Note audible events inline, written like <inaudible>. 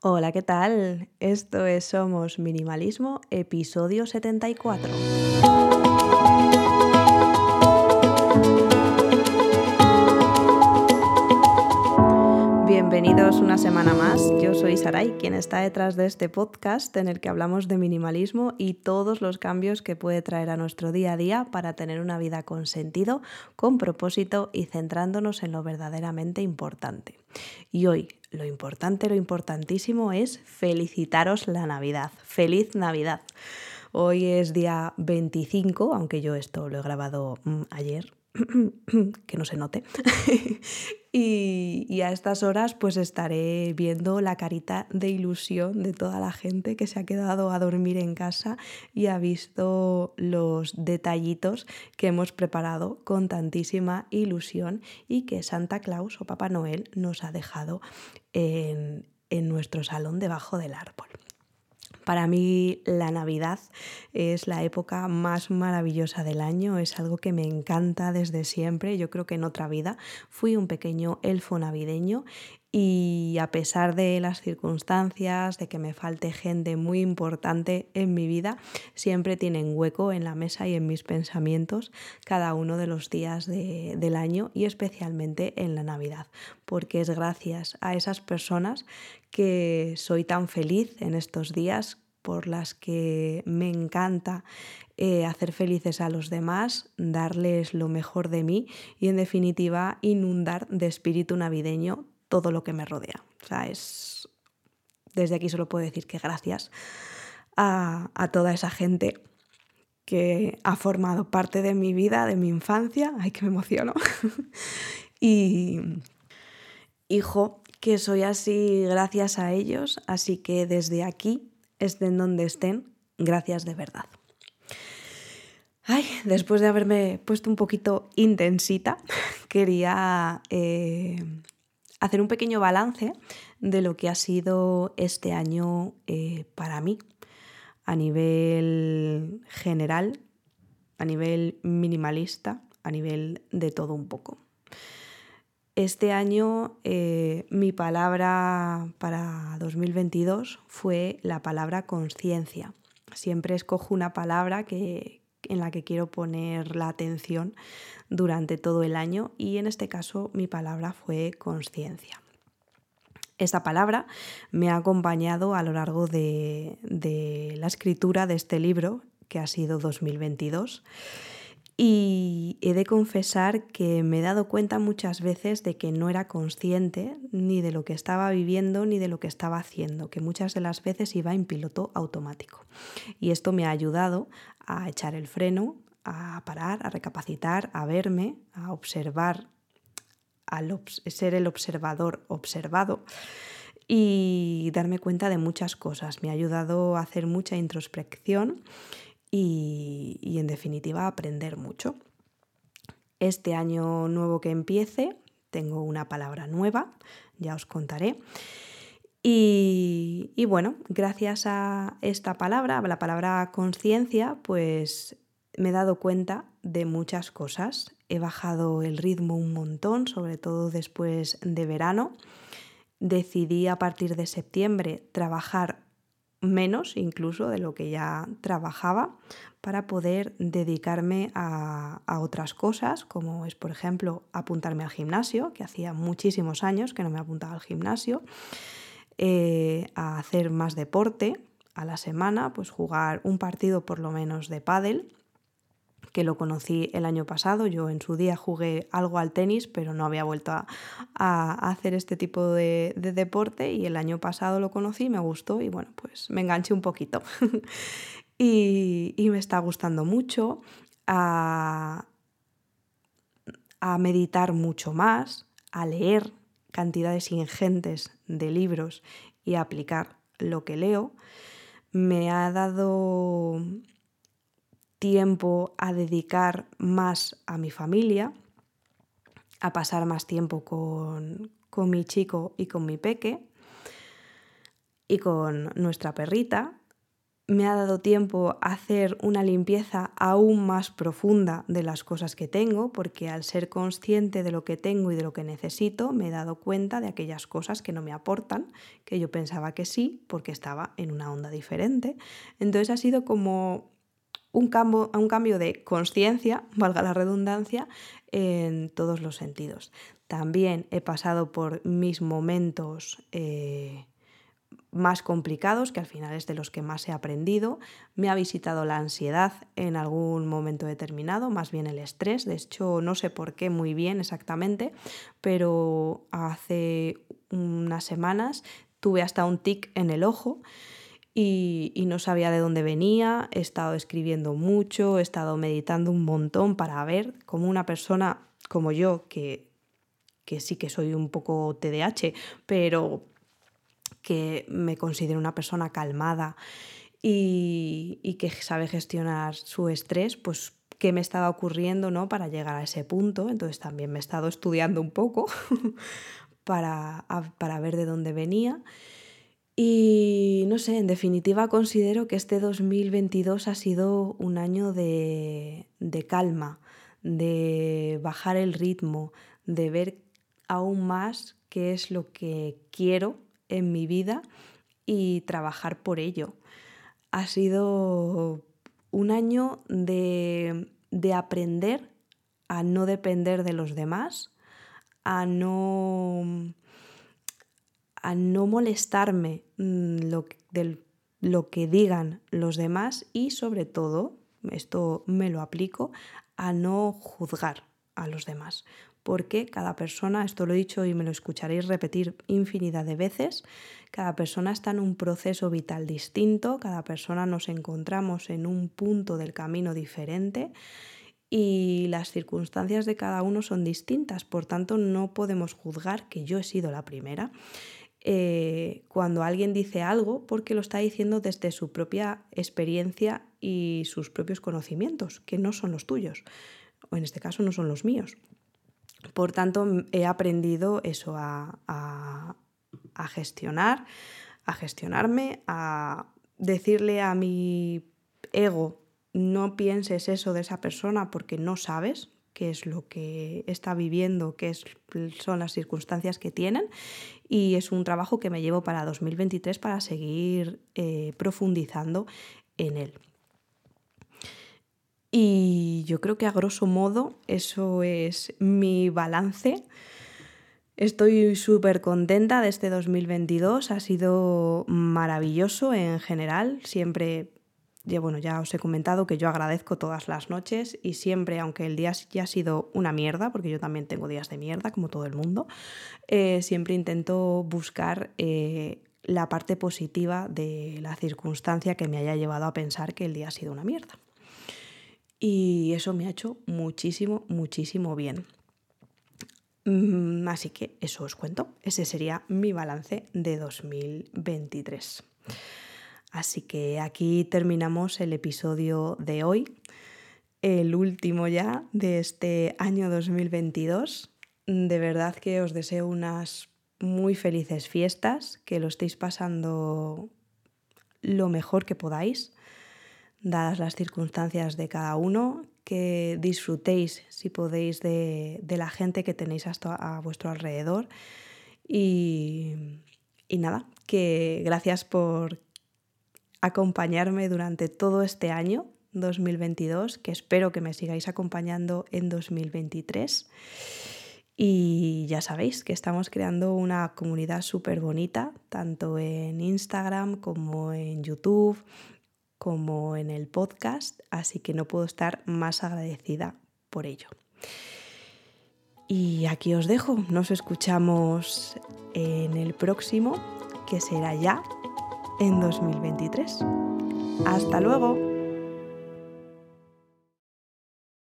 Hola, ¿qué tal? Esto es Somos Minimalismo, episodio 74. Bienvenidos una semana más. Yo soy Saray, quien está detrás de este podcast en el que hablamos de minimalismo y todos los cambios que puede traer a nuestro día a día para tener una vida con sentido, con propósito y centrándonos en lo verdaderamente importante. Y hoy, lo importante, lo importantísimo es felicitaros la Navidad. ¡Feliz Navidad! Hoy es día 25, aunque yo esto lo he grabado mm, ayer, <clears throat> que no se note. <laughs> y, a estas horas pues estaré viendo la carita de ilusión de toda la gente que se ha quedado a dormir en casa y ha visto los detallitos que hemos preparado con tantísima ilusión y que Santa Claus o Papá Noel nos ha dejado en, en nuestro salón debajo del árbol. Para mí la Navidad es la época más maravillosa del año, es algo que me encanta desde siempre. Yo creo que en otra vida fui un pequeño elfo navideño y a pesar de las circunstancias, de que me falte gente muy importante en mi vida, siempre tienen hueco en la mesa y en mis pensamientos cada uno de los días del año y especialmente en la Navidad, porque es gracias a esas personas que soy tan feliz en estos días por las que me encanta eh, hacer felices a los demás, darles lo mejor de mí y en definitiva inundar de espíritu navideño todo lo que me rodea. O sea, es... Desde aquí solo puedo decir que gracias a, toda esa gente que ha formado parte de mi vida, de mi infancia. Ay, que me emociono. <laughs> y, hijo, que soy así gracias a ellos. Así que desde aquí, estén donde estén, gracias de verdad. Ay, después de haberme puesto un poquito intensita, <laughs> quería eh, hacer un pequeño balance de lo que ha sido este año eh, para mí a nivel general, a nivel minimalista, a nivel de todo un poco. Este año eh, mi palabra para 2022 fue la palabra conciencia. Siempre escojo una palabra que, en la que quiero poner la atención durante todo el año y en este caso mi palabra fue conciencia. Esta palabra me ha acompañado a lo largo de, de, la escritura de este libro, que ha sido 2022. Y he de confesar que me he dado cuenta muchas veces de que no era consciente ni de lo que estaba viviendo ni de lo que estaba haciendo, que muchas de las veces iba en piloto automático. Y esto me ha ayudado a echar el freno, a parar, a recapacitar, a verme, a observar, a ser el observador observado y darme cuenta de muchas cosas. Me ha ayudado a hacer mucha introspección y, en definitiva aprender mucho. Este año nuevo que empiece tengo una palabra nueva, ya os contaré. Y, y, bueno, gracias a esta palabra, a la palabra conciencia, pues me he dado cuenta de muchas cosas. He bajado el ritmo un montón, sobre todo después de verano. Decidí a partir de septiembre trabajar menos incluso de lo que ya trabajaba para poder dedicarme a, otras cosas, como es por ejemplo apuntarme al gimnasio, que hacía muchísimos años que no me apuntaba al gimnasio, eh, a hacer más deporte a la semana, pues jugar un partido por lo menos de pádel que lo conocí el año pasado. Yo en su día jugué algo al tenis, pero no había vuelto a, hacer este tipo de, deporte y el año pasado lo conocí, me gustó y bueno, pues me enganché un poquito. <laughs> y, me está gustando mucho a, a meditar mucho más, a leer cantidades ingentes de libros y a aplicar lo que leo. Me ha dado tiempo a dedicar más a mi familia, a pasar más tiempo con, mi chico y con mi peque y con nuestra perrita. me ha dado tiempo a hacer una limpieza aún más profunda de las cosas que tengo, porque al ser consciente de lo que tengo y de lo que necesito, me he dado cuenta de aquellas cosas que no me aportan, que yo pensaba que sí, porque estaba en una onda diferente. Entonces ha sido como un cambio, un cambio de conciencia, valga la redundancia, en todos los sentidos. También he pasado por mis momentos... Eh, más complicados, que al final es de los que más he aprendido. Me ha visitado la ansiedad en algún momento determinado, más bien el estrés. De hecho, no sé por qué muy bien exactamente, pero hace unas semanas tuve hasta un tic en el ojo. Y, no sabía de dónde venía, he estado escribiendo mucho, he estado meditando un montón para ver cómo una persona como yo, que, que sí que soy un poco TDAH, pero que me considero una persona calmada y, que sabe gestionar su estrés, pues qué me estaba ocurriendo ¿no? para llegar a ese punto. Entonces también me he estado estudiando un poco <laughs> para, para ver de dónde venía. Y no sé, en definitiva considero que este 2022 ha sido un año de, de calma, de bajar el ritmo, de ver aún más qué es lo que quiero en mi vida y trabajar por ello. Ha sido un año de, aprender a no depender de los demás, a no, a no molestarme mm, lo, lo que digan los demás y sobre todo, esto me lo aplico, a no juzgar a los demás porque cada persona, esto lo he dicho y me lo escucharéis repetir infinidad de veces, cada persona está en un proceso vital distinto, cada persona nos encontramos en un punto del camino diferente y las circunstancias de cada uno son distintas, por tanto no podemos juzgar que yo he sido la primera. Eh, cuando alguien dice algo porque lo está diciendo desde su propia experiencia y sus propios conocimientos, que no son los tuyos, o en este caso no son los míos. Por tanto, he aprendido eso a, gestionar, a gestionarme, a decirle a mi ego, no pienses eso de esa persona porque no sabes qué es lo que está viviendo, qué son las circunstancias que tienen. Y es un trabajo que me llevo para 2023 para seguir eh, profundizando en él. Y yo creo que a grosso modo eso es mi balance. Estoy súper contenta de este 2022, ha sido maravilloso en general, siempre, ya, bueno, ya os he comentado que yo agradezco todas las noches y siempre, aunque el día ya ha sido una mierda, porque yo también tengo días de mierda, como todo el mundo, eh, siempre intento buscar eh, la parte positiva de la circunstancia que me haya llevado a pensar que el día ha sido una mierda. Y eso me ha hecho muchísimo, muchísimo bien. Mm, así que eso os cuento. Ese sería mi balance de 2023. Así que aquí terminamos el episodio de hoy, el último ya de este año 2022. De verdad que os deseo unas muy felices fiestas, que lo estéis pasando lo mejor que podáis dadas las circunstancias de cada uno, que disfrutéis, si podéis, de, la gente que tenéis hasta a vuestro alrededor. Y, y nada, que gracias por acompañarme durante todo este año 2022, que espero que me sigáis acompañando en 2023. Y ya sabéis que estamos creando una comunidad súper bonita, tanto en Instagram como en YouTube, como en el podcast, así que no puedo estar más agradecida por ello. Y aquí os dejo, nos escuchamos en el próximo, que será ya en 2023. Hasta luego.